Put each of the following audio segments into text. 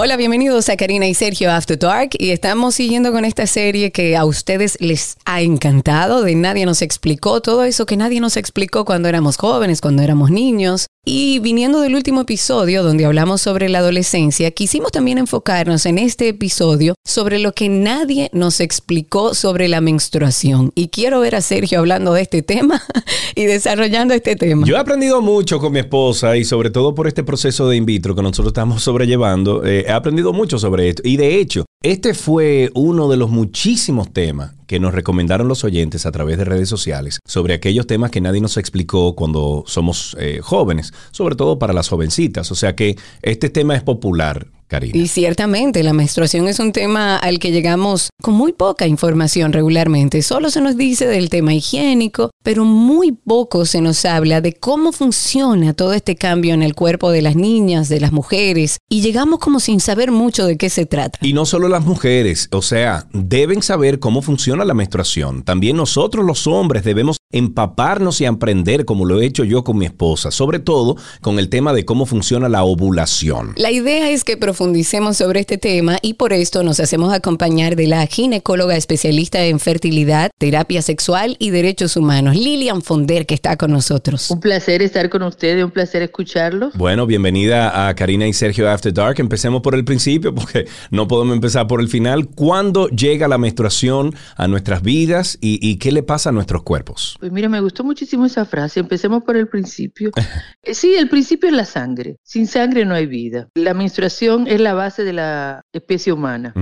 Hola, bienvenidos a Karina y Sergio After Dark y estamos siguiendo con esta serie que a ustedes les ha encantado, de Nadie nos explicó, todo eso que nadie nos explicó cuando éramos jóvenes, cuando éramos niños. Y viniendo del último episodio donde hablamos sobre la adolescencia, quisimos también enfocarnos en este episodio sobre lo que nadie nos explicó sobre la menstruación. Y quiero ver a Sergio hablando de este tema y desarrollando este tema. Yo he aprendido mucho con mi esposa y sobre todo por este proceso de in vitro que nosotros estamos sobrellevando. Eh, he aprendido mucho sobre esto. Y de hecho, este fue uno de los muchísimos temas que nos recomendaron los oyentes a través de redes sociales sobre aquellos temas que nadie nos explicó cuando somos eh, jóvenes, sobre todo para las jovencitas. O sea que este tema es popular. Karina. Y ciertamente la menstruación es un tema al que llegamos con muy poca información regularmente. Solo se nos dice del tema higiénico, pero muy poco se nos habla de cómo funciona todo este cambio en el cuerpo de las niñas, de las mujeres, y llegamos como sin saber mucho de qué se trata. Y no solo las mujeres, o sea, deben saber cómo funciona la menstruación. También nosotros los hombres debemos empaparnos y aprender como lo he hecho yo con mi esposa, sobre todo con el tema de cómo funciona la ovulación. La idea es que profundicemos sobre este tema y por esto nos hacemos acompañar de la ginecóloga especialista en fertilidad, terapia sexual y derechos humanos, Lilian Fonder, que está con nosotros. Un placer estar con ustedes, un placer escucharlos. Bueno, bienvenida a Karina y Sergio After Dark. Empecemos por el principio porque no podemos empezar por el final. ¿Cuándo llega la menstruación a nuestras vidas y, y qué le pasa a nuestros cuerpos? Pues mira, me gustó muchísimo esa frase. Empecemos por el principio. Eh, sí, el principio es la sangre. Sin sangre no hay vida. La menstruación es la base de la especie humana.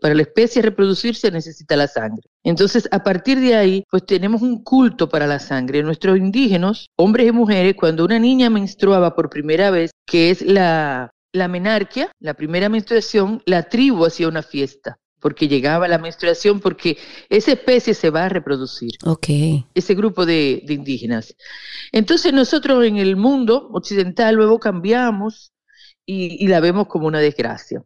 Para la especie reproducirse necesita la sangre. Entonces, a partir de ahí, pues tenemos un culto para la sangre. Nuestros indígenas, hombres y mujeres, cuando una niña menstruaba por primera vez, que es la, la menarquia, la primera menstruación, la tribu hacía una fiesta porque llegaba la menstruación, porque esa especie se va a reproducir. Ok. Ese grupo de, de indígenas. Entonces nosotros en el mundo occidental luego cambiamos y, la vemos como una desgracia.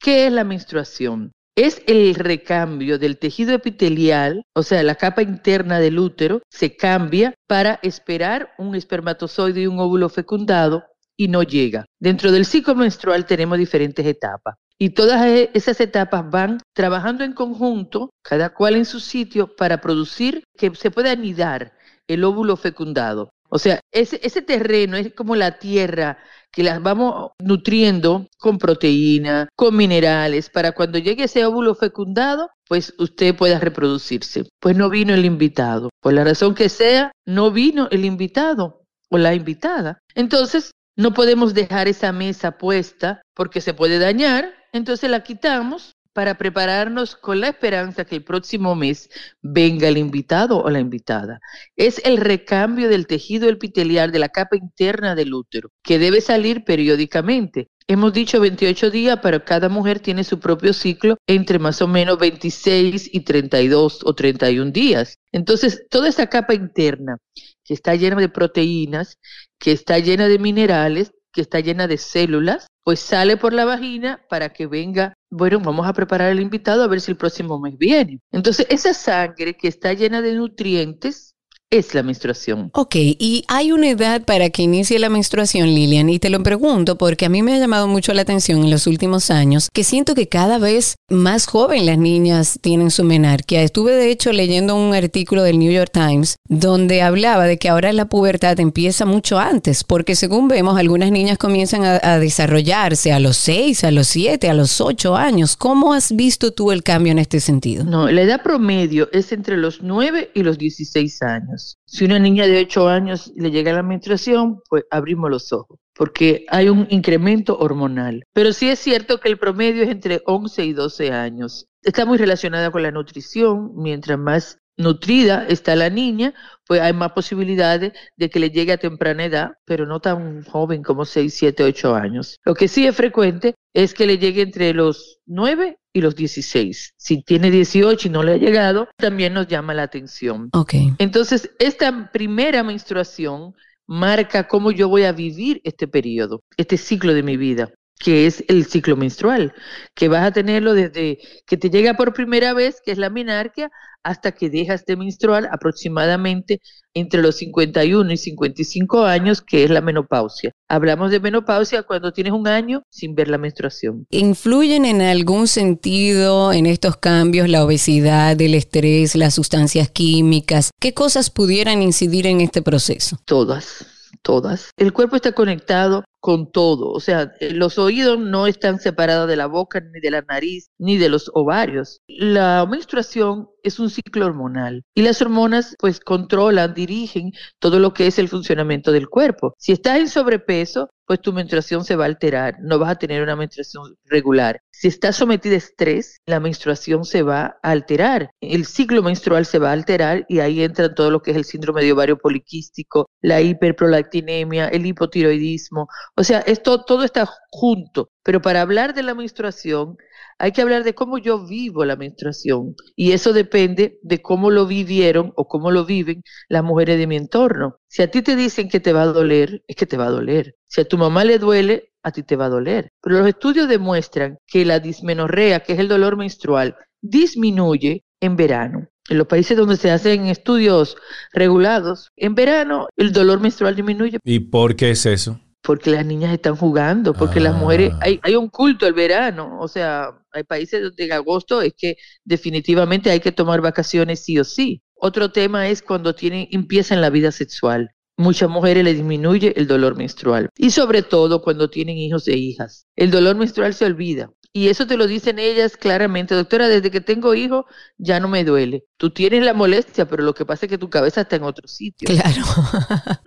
¿Qué es la menstruación? Es el recambio del tejido epitelial, o sea, la capa interna del útero, se cambia para esperar un espermatozoide y un óvulo fecundado y no llega. Dentro del ciclo menstrual tenemos diferentes etapas. Y todas e- esas etapas van trabajando en conjunto, cada cual en su sitio, para producir que se pueda anidar el óvulo fecundado. O sea, ese, ese terreno es como la tierra que las vamos nutriendo con proteína, con minerales, para cuando llegue ese óvulo fecundado, pues usted pueda reproducirse. Pues no vino el invitado. Por la razón que sea, no vino el invitado o la invitada. Entonces, no podemos dejar esa mesa puesta porque se puede dañar entonces la quitamos para prepararnos con la esperanza que el próximo mes venga el invitado o la invitada. Es el recambio del tejido epitelial de la capa interna del útero, que debe salir periódicamente. Hemos dicho 28 días, pero cada mujer tiene su propio ciclo entre más o menos 26 y 32 o 31 días. Entonces, toda esa capa interna que está llena de proteínas, que está llena de minerales, que está llena de células, pues sale por la vagina para que venga, bueno, vamos a preparar al invitado a ver si el próximo mes viene. Entonces, esa sangre que está llena de nutrientes es la menstruación. Ok, y hay una edad para que inicie la menstruación, Lilian, y te lo pregunto porque a mí me ha llamado mucho la atención en los últimos años que siento que cada vez más joven las niñas tienen su menarquia. Estuve de hecho leyendo un artículo del New York Times donde hablaba de que ahora la pubertad empieza mucho antes, porque según vemos, algunas niñas comienzan a, a desarrollarse a los 6, a los 7, a los 8 años. ¿Cómo has visto tú el cambio en este sentido? No, la edad promedio es entre los 9 y los 16 años. Si una niña de 8 años le llega la menstruación, pues abrimos los ojos, porque hay un incremento hormonal. Pero sí es cierto que el promedio es entre 11 y 12 años. Está muy relacionada con la nutrición, mientras más nutrida está la niña, pues hay más posibilidades de que le llegue a temprana edad, pero no tan joven como 6, 7, 8 años. Lo que sí es frecuente es que le llegue entre los 9 y los 16. Si tiene 18 y no le ha llegado, también nos llama la atención. Ok. Entonces, esta primera menstruación marca cómo yo voy a vivir este periodo, este ciclo de mi vida. Que es el ciclo menstrual, que vas a tenerlo desde que te llega por primera vez, que es la menarquia, hasta que dejas de menstruar aproximadamente entre los 51 y 55 años, que es la menopausia. Hablamos de menopausia cuando tienes un año sin ver la menstruación. ¿Influyen en algún sentido en estos cambios la obesidad, el estrés, las sustancias químicas? ¿Qué cosas pudieran incidir en este proceso? Todas todas. El cuerpo está conectado con todo, o sea, eh, los oídos no están separados de la boca, ni de la nariz, ni de los ovarios. La menstruación es un ciclo hormonal y las hormonas pues controlan, dirigen todo lo que es el funcionamiento del cuerpo. Si estás en sobrepeso, pues tu menstruación se va a alterar, no vas a tener una menstruación regular. Si estás sometida a estrés, la menstruación se va a alterar, el ciclo menstrual se va a alterar y ahí entra todo lo que es el síndrome de ovario poliquístico, la hiperprolactinemia, el hipotiroidismo, o sea, esto todo está junto, pero para hablar de la menstruación hay que hablar de cómo yo vivo la menstruación y eso depende de cómo lo vivieron o cómo lo viven las mujeres de mi entorno. Si a ti te dicen que te va a doler, es que te va a doler. Si a tu mamá le duele, a ti te va a doler. Pero los estudios demuestran que la dismenorrea, que es el dolor menstrual, disminuye en verano. En los países donde se hacen estudios regulados, en verano el dolor menstrual disminuye. ¿Y por qué es eso? Porque las niñas están jugando, porque las mujeres, ah. hay, hay un culto al verano, o sea, hay países donde en agosto es que definitivamente hay que tomar vacaciones sí o sí. Otro tema es cuando tienen, empiezan la vida sexual. Muchas mujeres le disminuye el dolor menstrual y sobre todo cuando tienen hijos e hijas. El dolor menstrual se olvida. Y eso te lo dicen ellas claramente, doctora, desde que tengo hijos ya no me duele. Tú tienes la molestia, pero lo que pasa es que tu cabeza está en otro sitio. Claro.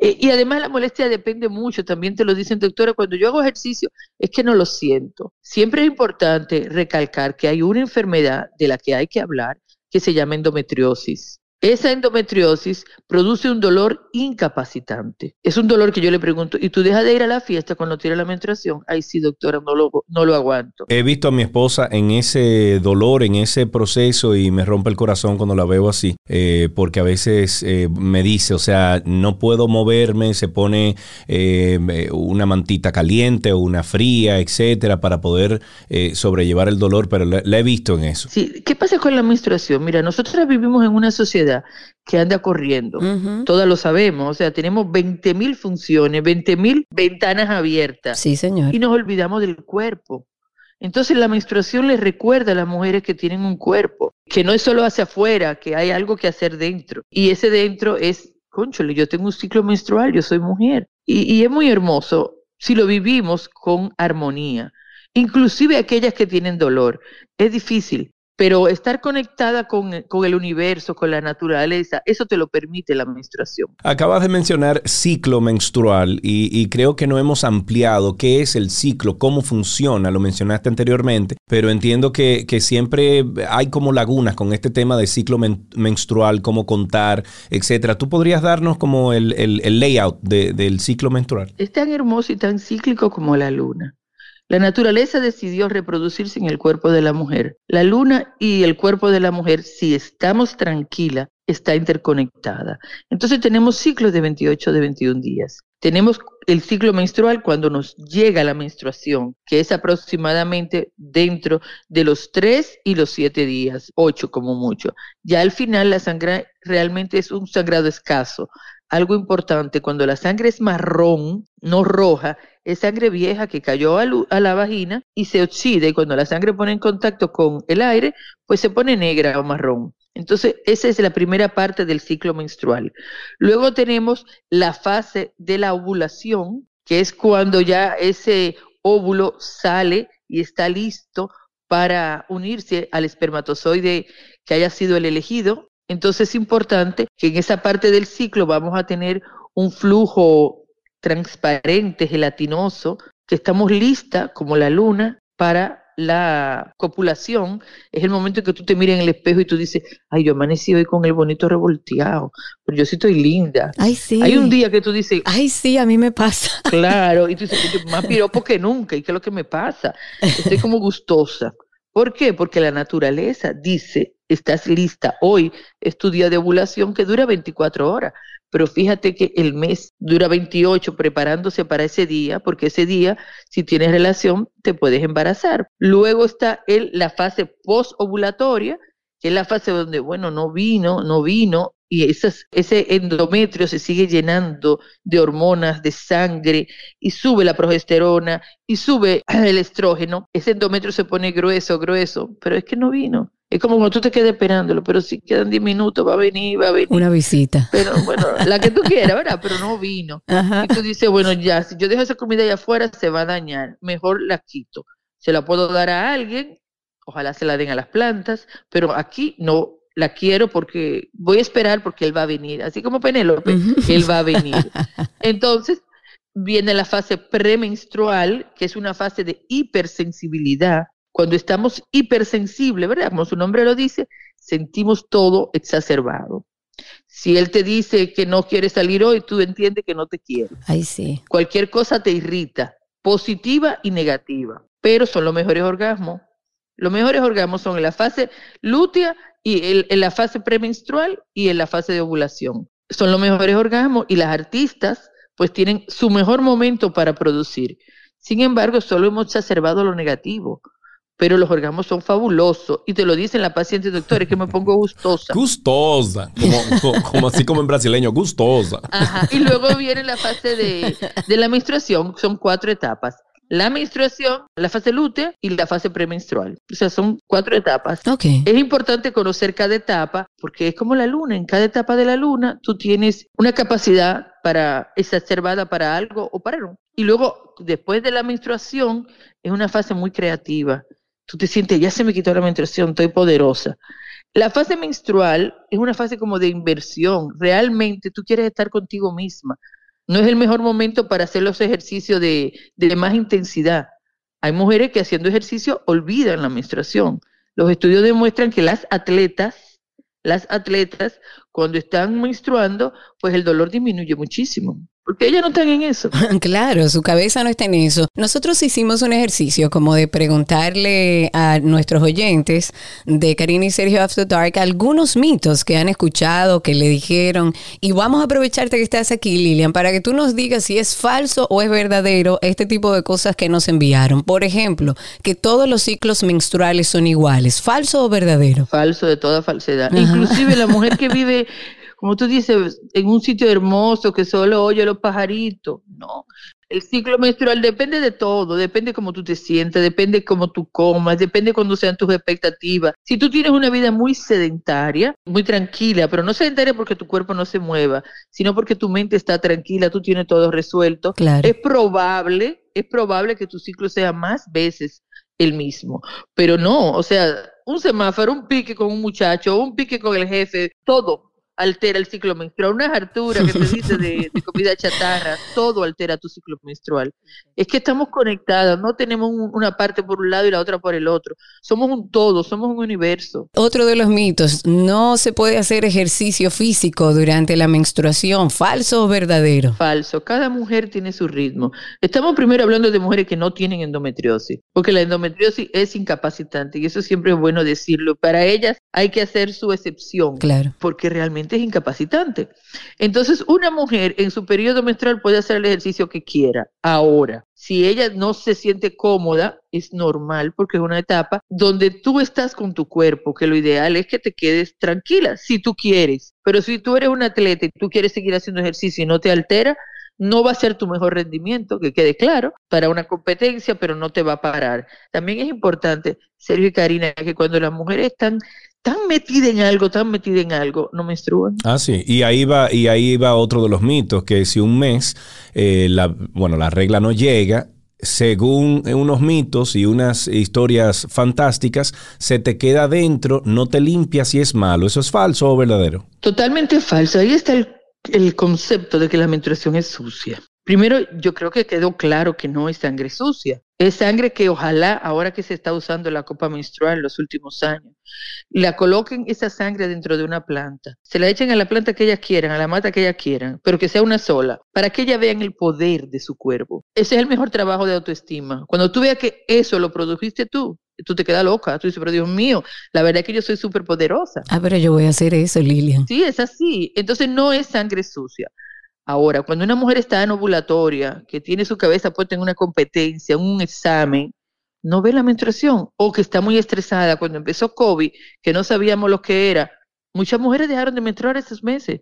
Eh, y además la molestia depende mucho, también te lo dicen, doctora, cuando yo hago ejercicio es que no lo siento. Siempre es importante recalcar que hay una enfermedad de la que hay que hablar que se llama endometriosis. Esa endometriosis produce un dolor incapacitante. Es un dolor que yo le pregunto, ¿y tú dejas de ir a la fiesta cuando tienes la menstruación? Ay, sí, doctora, no lo, no lo aguanto. He visto a mi esposa en ese dolor, en ese proceso y me rompe el corazón cuando la veo así, eh, porque a veces eh, me dice, o sea, no puedo moverme, se pone eh, una mantita caliente o una fría, etcétera, para poder sobrellevar el dolor, pero la, he visto en eso. Sí, ¿qué pasa con la menstruación? Mira, nosotros vivimos en una sociedad que anda corriendo. Todas lo sabemos, o sea, tenemos 20.000 mil funciones, 20.000 mil ventanas abiertas. Sí, señor. Y nos olvidamos del cuerpo. Entonces la menstruación les recuerda a las mujeres que tienen un cuerpo, que no es solo hacia afuera, que hay algo que hacer dentro. Y ese dentro es, conchole, yo tengo un ciclo menstrual, yo soy mujer. Y, y es muy hermoso si lo vivimos con armonía. Inclusive aquellas que tienen dolor. Es difícil, pero estar conectada con, el universo, con la naturaleza, eso te lo permite la menstruación. Acabas de mencionar ciclo menstrual y, creo que no hemos ampliado qué es el ciclo, cómo funciona, lo mencionaste anteriormente, pero entiendo que, siempre hay como lagunas con este tema de ciclo menstrual, cómo contar, etcétera. ¿Tú podrías darnos como el, layout del ciclo menstrual? Es tan hermoso y tan cíclico como la luna. La naturaleza decidió reproducirse en el cuerpo de la mujer. La luna y el cuerpo de la mujer, si estamos tranquila, está interconectada. Entonces tenemos ciclos de 28 de 21 días. Tenemos el ciclo menstrual cuando nos llega la menstruación, que es aproximadamente dentro de los 3 y los 7 días, 8 como mucho. Ya al final la sangre realmente es un sangrado escaso. Algo importante, cuando la sangre es marrón, no roja, es sangre vieja que cayó a, la vagina y se oxida y cuando la sangre pone en contacto con el aire, pues se pone negra o marrón. Entonces, esa es la primera parte del ciclo menstrual. Luego tenemos la fase de la ovulación, que es cuando ya ese óvulo sale y está listo para unirse al espermatozoide que haya sido el elegido. Entonces es importante que en esa parte del ciclo vamos a tener un flujo transparente, gelatinoso, que estamos lista como la luna para la copulación, es el momento en que tú te miras en el espejo y tú dices, ay, yo amanecí hoy con el bonito revolteado, pero yo sí estoy linda. Ay, sí. Hay un día que tú dices, ay, sí, a mí me pasa. Claro, y tú dices, más piropo que nunca, ¿y qué es lo que me pasa? Estoy como gustosa. ¿Por qué? Porque la naturaleza dice, estás lista. Hoy es tu día de ovulación que dura 24 horas, pero fíjate que el mes dura 28 preparándose para ese día, porque ese día, si tienes relación, te puedes embarazar. Luego está el, la fase postovulatoria, que es la fase donde, bueno, no vino, no vino, y esas, ese endometrio se sigue llenando de hormonas, de sangre, y sube la progesterona, y sube el estrógeno, ese endometrio se pone grueso, grueso, pero es que no vino. Es como cuando tú te quedes esperándolo, pero si quedan 10 minutos, va a venir, va a venir. Una visita. Pero bueno, la que tú quieras, ¿verdad? Pero no vino. Y tú dices, bueno, ya, si yo dejo esa comida allá afuera, se va a dañar. Mejor la quito. Se la puedo dar a alguien, ojalá se la den a las plantas, pero aquí no la quiero porque voy a esperar porque él va a venir. Así como Penélope, él va a venir. Entonces, viene la fase premenstrual, que es una fase de hipersensibilidad cuando estamos hipersensibles, ¿verdad? Como su nombre lo dice, sentimos todo exacerbado. Si él te dice que no quiere salir hoy, tú entiendes que no te quiere. Ay, sí. Cualquier cosa te irrita, positiva y negativa, pero son los mejores orgasmos. Los mejores orgasmos son en la fase lútea y en la fase premenstrual y en la fase de ovulación. Son los mejores orgasmos y las artistas pues tienen su mejor momento para producir. Sin embargo, solo hemos exacerbado lo negativo pero los orgasmos son fabulosos. Y te lo dicen la paciente, doctor, es que me pongo gustosa. Gustosa, como, así como en brasileño, gustosa. Ajá. Y luego viene la fase de, de la menstruación, son cuatro etapas la menstruación, la fase lútea y la fase premenstrual. O sea, son cuatro etapas. Okay. Es importante conocer cada etapa porque es como la luna. En cada etapa de la luna tú tienes una capacidad para exacerbada para algo o para no. Y luego, después de la menstruación, es una fase muy creativa tú te sientes, ya se me quitó la menstruación, estoy poderosa. La fase menstrual es una fase como de inversión. Realmente tú quieres estar contigo misma. No es el mejor momento para hacer los ejercicios de, de más intensidad. Hay mujeres que haciendo ejercicio olvidan la menstruación. Los estudios demuestran que las atletas, las atletas, cuando están menstruando, pues el dolor disminuye muchísimo. Porque ellas no están en eso. Claro, su cabeza no está en eso. Nosotros hicimos un ejercicio como de preguntarle a nuestros oyentes de Karina y Sergio After Dark algunos mitos que han escuchado, que le dijeron. Y vamos a aprovecharte que estás aquí, Lilian, para que tú nos digas si es falso o es verdadero este tipo de cosas que nos enviaron. Por ejemplo, que todos los ciclos menstruales son iguales. ¿Falso o verdadero? Falso de toda falsedad. Inclusive la mujer que vive como tú dices, en un sitio hermoso que solo oye los pajaritos. No, el ciclo menstrual depende de todo, depende cómo tú te sientes, depende cómo tú comas, depende cuándo sean tus expectativas. Si tú tienes una vida muy sedentaria, muy tranquila, pero no sedentaria porque tu cuerpo no se mueva, sino porque tu mente está tranquila, tú tienes todo resuelto, es probable, es probable que tu ciclo sea más veces el mismo. Pero no, o sea, un semáforo, un pique con un muchacho, un pique con el jefe, todo altera el ciclo menstrual. Una hartura que te dice de, comida chatarra, todo altera tu ciclo menstrual. Es que estamos conectados, no tenemos una parte por un lado y la otra por el otro. Somos un todo, somos un universo. Otro de los mitos, no se puede hacer ejercicio físico durante la menstruación. ¿Falso o verdadero? Falso. Cada mujer tiene su ritmo. Estamos primero hablando de mujeres que no tienen endometriosis, porque la endometriosis es incapacitante y eso siempre es bueno decirlo. Para ellas hay que hacer su excepción. Claro. Porque realmente es incapacitante. Entonces, una mujer en su periodo menstrual puede hacer el ejercicio que quiera. Ahora, si ella no se siente cómoda, es normal porque es una etapa donde tú estás con tu cuerpo, que lo ideal es que te quedes tranquila, si tú quieres. Pero si tú eres un atleta y tú quieres seguir haciendo ejercicio y no te altera, no va a ser tu mejor rendimiento, que quede claro, para una competencia, pero no te va a parar. También es importante, Sergio y Karina, que cuando las mujeres están tan metida en algo, tan metida en algo, no menstruan. Ah, sí. Y ahí va, y ahí va otro de los mitos, que si un mes, eh, la, bueno, la regla no llega, según unos mitos y unas historias fantásticas, se te queda dentro, no te limpias y es malo. ¿Eso es falso o verdadero? Totalmente falso. Ahí está el, el concepto de que la menstruación es sucia. Primero, yo creo que quedó claro que no es sangre sucia. Es sangre que ojalá, ahora que se está usando la copa menstrual en los últimos años, la coloquen esa sangre dentro de una planta. Se la echen a la planta que ellas quieran, a la mata que ellas quieran, pero que sea una sola, para que ellas vean el poder de su cuerpo. Ese es el mejor trabajo de autoestima. Cuando tú veas que eso lo produjiste tú, tú te quedas loca, tú dices, pero Dios mío, la verdad es que yo soy súper poderosa. Ah, pero yo voy a hacer eso, Lilian. Sí, es así. Entonces no es sangre sucia. Ahora, cuando una mujer está en ovulatoria, que tiene su cabeza puesta en una competencia, en un examen, no ve la menstruación, o que está muy estresada cuando empezó COVID, que no sabíamos lo que era, muchas mujeres dejaron de menstruar esos meses,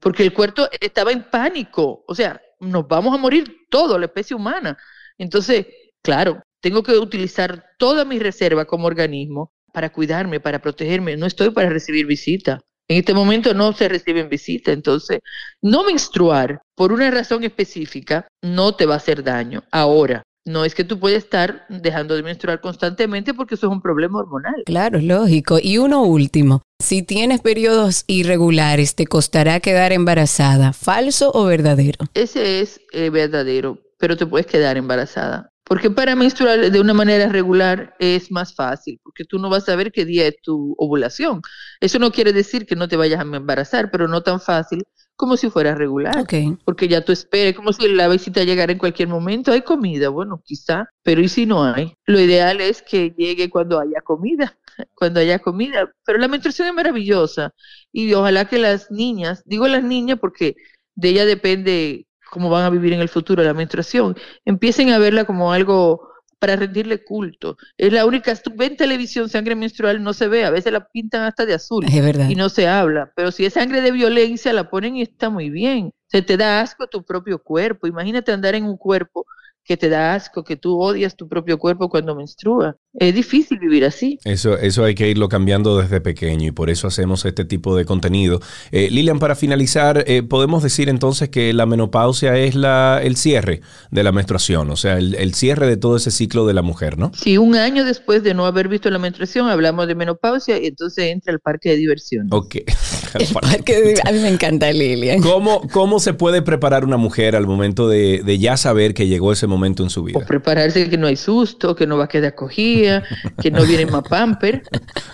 porque el cuerpo estaba en pánico, o sea, nos vamos a morir todo, la especie humana. Entonces, claro, tengo que utilizar toda mi reserva como organismo para cuidarme, para protegerme, no estoy para recibir visita. En este momento no se reciben visitas, entonces no menstruar por una razón específica no te va a hacer daño. Ahora, no es que tú puedes estar dejando de menstruar constantemente porque eso es un problema hormonal. Claro, lógico. Y uno último, si tienes periodos irregulares, ¿te costará quedar embarazada? ¿Falso o verdadero? Ese es eh, verdadero, pero te puedes quedar embarazada. Porque para menstruar de una manera regular es más fácil, porque tú no vas a saber qué día es tu ovulación. Eso no quiere decir que no te vayas a embarazar, pero no tan fácil como si fuera regular. Porque ya tú esperas, como si la visita llegara en cualquier momento. Hay comida, bueno, quizá, pero ¿y si no hay? Lo ideal es que llegue cuando haya comida, cuando haya comida. Pero la menstruación es maravillosa y ojalá que las niñas, digo las niñas porque de ella depende cómo van a vivir en el futuro la menstruación, empiecen a verla como algo para rendirle culto. Es la única, en televisión sangre menstrual, no se ve, a veces la pintan hasta de azul y no se habla, pero si es sangre de violencia la ponen y está muy bien. Se te da asco tu propio cuerpo, imagínate andar en un cuerpo que te da asco, que tú odias tu propio cuerpo cuando menstrua. Es difícil vivir así. Eso, eso hay que irlo cambiando desde pequeño y por eso hacemos este tipo de contenido. Eh, Lilian, para finalizar, eh, podemos decir entonces que la menopausia es la, el cierre de la menstruación, o sea, el, el, cierre de todo ese ciclo de la mujer, ¿no? Sí, un año después de no haber visto la menstruación, hablamos de menopausia y entonces entra el parque de diversión. Ok. el parque de, a mí me encanta Lilian. ¿Cómo, ¿Cómo se puede preparar una mujer al momento de, de ya saber que llegó ese momento en su vida? O prepararse que no hay susto, que no va a quedar acogida, que no viene más pamper,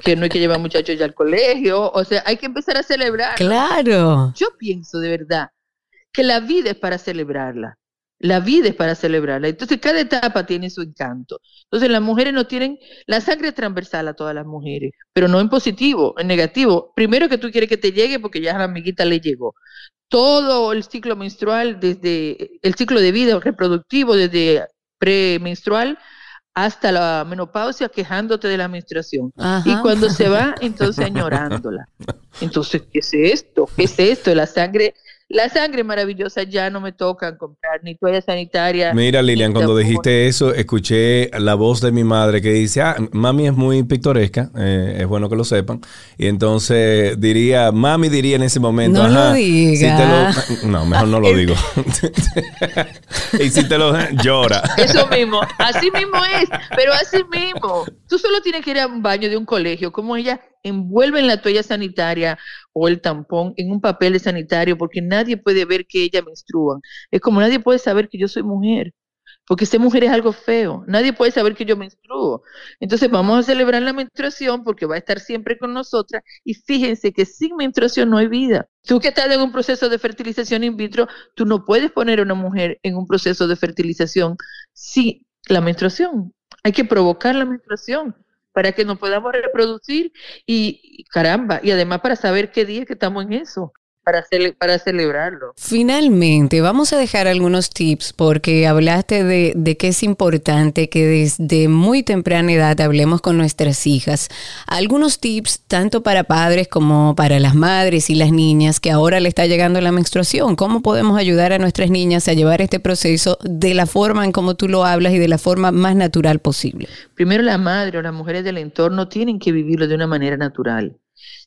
que no hay que llevar muchachos ya al colegio. O sea, hay que empezar a celebrar. Claro. Yo pienso de verdad que la vida es para celebrarla. La vida es para celebrarla. Entonces, cada etapa tiene su encanto. Entonces, las mujeres no tienen, la sangre es transversal a todas las mujeres, pero no en positivo, en negativo. Primero que tú quieres que te llegue porque ya a la amiguita le llegó todo el ciclo menstrual, desde el ciclo de vida reproductivo, desde premenstrual hasta la menopausia, quejándote de la menstruación. Y cuando se va, entonces añorándola. Entonces, ¿qué es esto? ¿Qué es esto? La sangre la sangre maravillosa ya no me tocan comprar ni toalla sanitaria. Mira, Lilian, cuando dijiste eso, escuché la voz de mi madre que dice, ah, mami es muy pictoresca, eh, es bueno que lo sepan. Y entonces diría, mami diría en ese momento, no lo diga. no, mejor no lo digo. y si te lo llora. Eso mismo, así mismo es, pero así mismo. Tú solo tienes que ir a un baño de un colegio, como ella envuelven la toalla sanitaria o el tampón en un papel sanitario porque nadie puede ver que ella menstrua. Es como nadie puede saber que yo soy mujer, porque ser mujer es algo feo. Nadie puede saber que yo menstruo. Entonces vamos a celebrar la menstruación porque va a estar siempre con nosotras y fíjense que sin menstruación no hay vida. Tú que estás en un proceso de fertilización in vitro, tú no puedes poner a una mujer en un proceso de fertilización sin la menstruación. Hay que provocar la menstruación para que nos podamos reproducir y, caramba, y además para saber qué día que estamos en eso para, para celebrarlo. Finalmente, vamos a dejar algunos tips porque hablaste de, de que es importante que desde muy temprana edad hablemos con nuestras hijas. Algunos tips tanto para padres como para las madres y las niñas que ahora le está llegando la menstruación. ¿Cómo podemos ayudar a nuestras niñas a llevar este proceso de la forma en como tú lo hablas y de la forma más natural posible? Primero la madre o las mujeres del entorno tienen que vivirlo de una manera natural.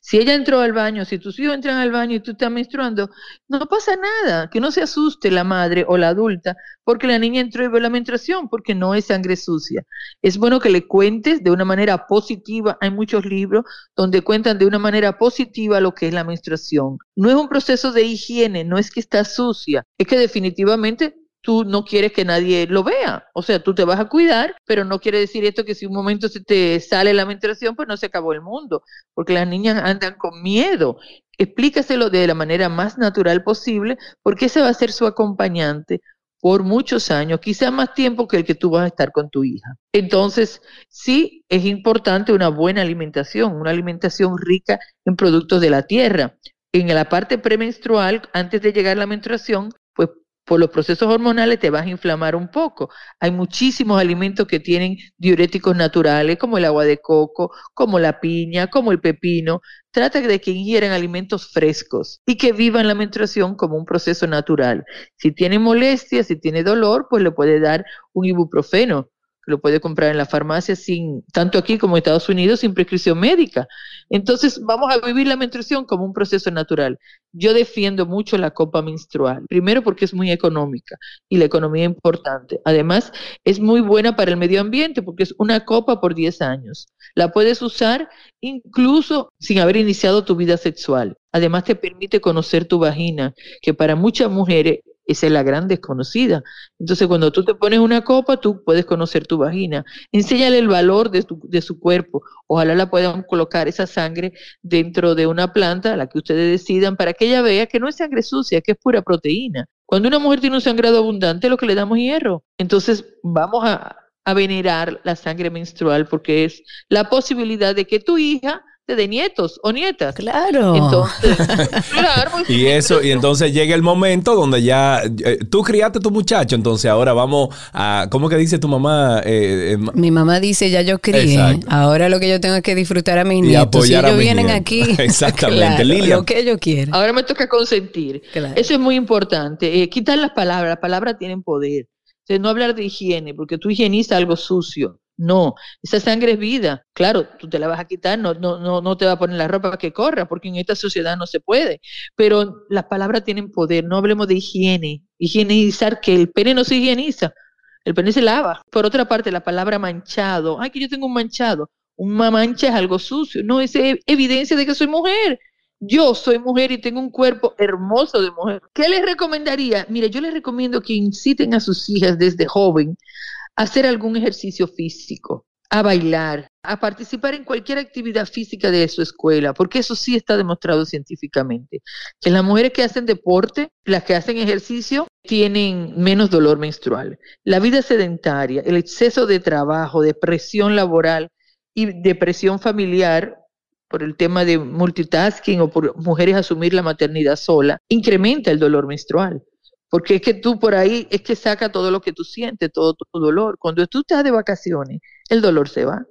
Si ella entró al baño, si tus hijos entran al baño y tú estás menstruando, no pasa nada, que no se asuste la madre o la adulta porque la niña entró y ve la menstruación, porque no es sangre sucia. Es bueno que le cuentes de una manera positiva, hay muchos libros donde cuentan de una manera positiva lo que es la menstruación. No es un proceso de higiene, no es que está sucia, es que definitivamente tú no quieres que nadie lo vea. O sea, tú te vas a cuidar, pero no quiere decir esto que si un momento se te sale la menstruación, pues no se acabó el mundo, porque las niñas andan con miedo. Explícaselo de la manera más natural posible, porque ese va a ser su acompañante por muchos años, quizá más tiempo que el que tú vas a estar con tu hija. Entonces, sí es importante una buena alimentación, una alimentación rica en productos de la tierra. En la parte premenstrual, antes de llegar la menstruación, por los procesos hormonales te vas a inflamar un poco. Hay muchísimos alimentos que tienen diuréticos naturales, como el agua de coco, como la piña, como el pepino. Trata de que ingieran alimentos frescos y que vivan la menstruación como un proceso natural. Si tiene molestia, si tiene dolor, pues le puede dar un ibuprofeno lo puede comprar en la farmacia sin, tanto aquí como en Estados Unidos, sin prescripción médica. Entonces, vamos a vivir la menstruación como un proceso natural. Yo defiendo mucho la copa menstrual, primero porque es muy económica y la economía es importante. Además, es muy buena para el medio ambiente porque es una copa por 10 años. La puedes usar incluso sin haber iniciado tu vida sexual. Además, te permite conocer tu vagina, que para muchas mujeres esa es la gran desconocida. Entonces, cuando tú te pones una copa, tú puedes conocer tu vagina. Enséñale el valor de, de su cuerpo. Ojalá la puedan colocar esa sangre dentro de una planta, la que ustedes decidan, para que ella vea que no es sangre sucia, que es pura proteína. Cuando una mujer tiene un sangrado abundante, lo que le damos hierro. Entonces, vamos a venerar la sangre menstrual porque es la posibilidad de que tu hija de nietos o nietas. Claro. Entonces, claro. y eso, y entonces llega el momento donde ya eh, tú criaste a tu muchacho, entonces ahora vamos a, ¿cómo que dice tu mamá? Eh, eh, Mi mamá dice, ya yo crié, ahora lo que yo tengo es que disfrutar a mis nietos. Si ellos vienen aquí, exactamente, lo que ellos quieren. Ahora me toca consentir. Eso es muy importante. quitar las palabras, las palabras tienen poder. no hablar de higiene, porque tú higienizas algo sucio. No, esa sangre es vida. Claro, tú te la vas a quitar, no, no, no, no te va a poner la ropa que corra, porque en esta sociedad no se puede. Pero las palabras tienen poder, no hablemos de higiene. Higienizar, que el pene no se higieniza, el pene se lava. Por otra parte, la palabra manchado, ay, que yo tengo un manchado. Una mancha es algo sucio, no, es evidencia de que soy mujer. Yo soy mujer y tengo un cuerpo hermoso de mujer. ¿Qué les recomendaría? Mire, yo les recomiendo que inciten a sus hijas desde joven hacer algún ejercicio físico, a bailar, a participar en cualquier actividad física de su escuela, porque eso sí está demostrado científicamente, que las mujeres que hacen deporte, las que hacen ejercicio, tienen menos dolor menstrual. La vida sedentaria, el exceso de trabajo, de presión laboral y depresión familiar por el tema de multitasking o por mujeres asumir la maternidad sola, incrementa el dolor menstrual. Porque es que tú por ahí es que saca todo lo que tú sientes, todo tu dolor. Cuando tú estás de vacaciones, el dolor se va.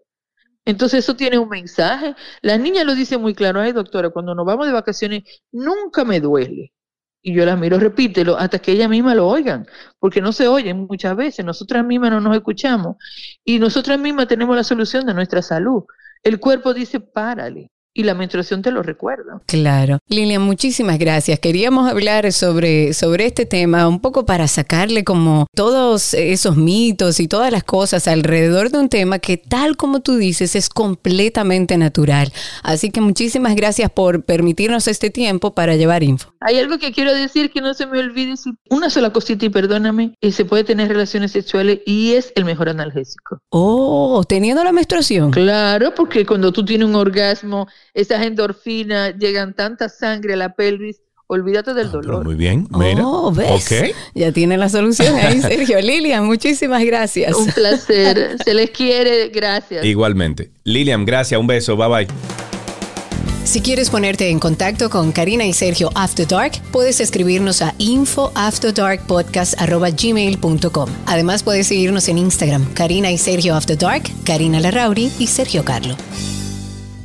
Entonces eso tiene un mensaje. La niña lo dice muy claro, ay doctora, cuando nos vamos de vacaciones nunca me duele. Y yo la miro, repítelo, hasta que ella misma lo oigan, porque no se oyen muchas veces, nosotras mismas no nos escuchamos y nosotras mismas tenemos la solución de nuestra salud. El cuerpo dice, párale, y la menstruación te lo recuerda. Claro. Lilian, muchísimas gracias. Queríamos hablar sobre, sobre este tema un poco para sacarle como todos esos mitos y todas las cosas alrededor de un tema que tal como tú dices es completamente natural. Así que muchísimas gracias por permitirnos este tiempo para llevar info. Hay algo que quiero decir que no se me olvide, una sola cosita y perdóname, y se puede tener relaciones sexuales y es el mejor analgésico. Oh, teniendo la menstruación. Claro, porque cuando tú tienes un orgasmo esas endorfinas, llegan tanta sangre a la pelvis, olvídate del ah, dolor. muy bien, mira. Oh, ¿ves? Ya tienen la solución ahí, Sergio. Lilian, muchísimas gracias. Un placer. Se les quiere, gracias. Igualmente. Lilian, gracias, un beso, bye bye. Si quieres ponerte en contacto con Karina y Sergio After Dark, puedes escribirnos a infoafterdarkpodcast.gmail.com. Además, puedes seguirnos en Instagram, Karina y Sergio After Dark, Karina Larrauri y Sergio Carlo.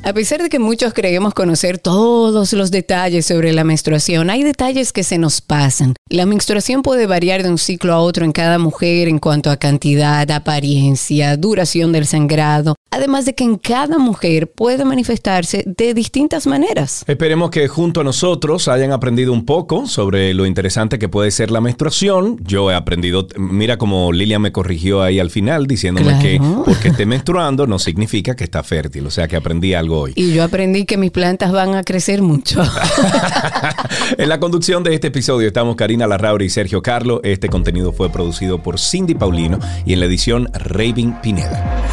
A pesar de que muchos creemos conocer todos los detalles sobre la menstruación, hay detalles que se nos pasan. La menstruación puede variar de un ciclo a otro en cada mujer en cuanto a cantidad, apariencia, duración del sangrado, además de que en cada mujer puede manifestarse de distintas maneras. Esperemos que junto a nosotros hayan aprendido un poco sobre lo interesante que puede ser la menstruación. Yo he aprendido, mira como Lilia me corrigió ahí al final diciéndome que porque esté menstruando no significa que está fértil, o sea que aprendí algo hoy. Y yo aprendí que mis plantas van a crecer mucho. en la conducción de este episodio estamos Karina Larrauri y Sergio Carlo. Este contenido fue producido por Cindy Paulino y en la edición Raving Pineda.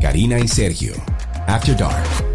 Karina y Sergio. After Dark.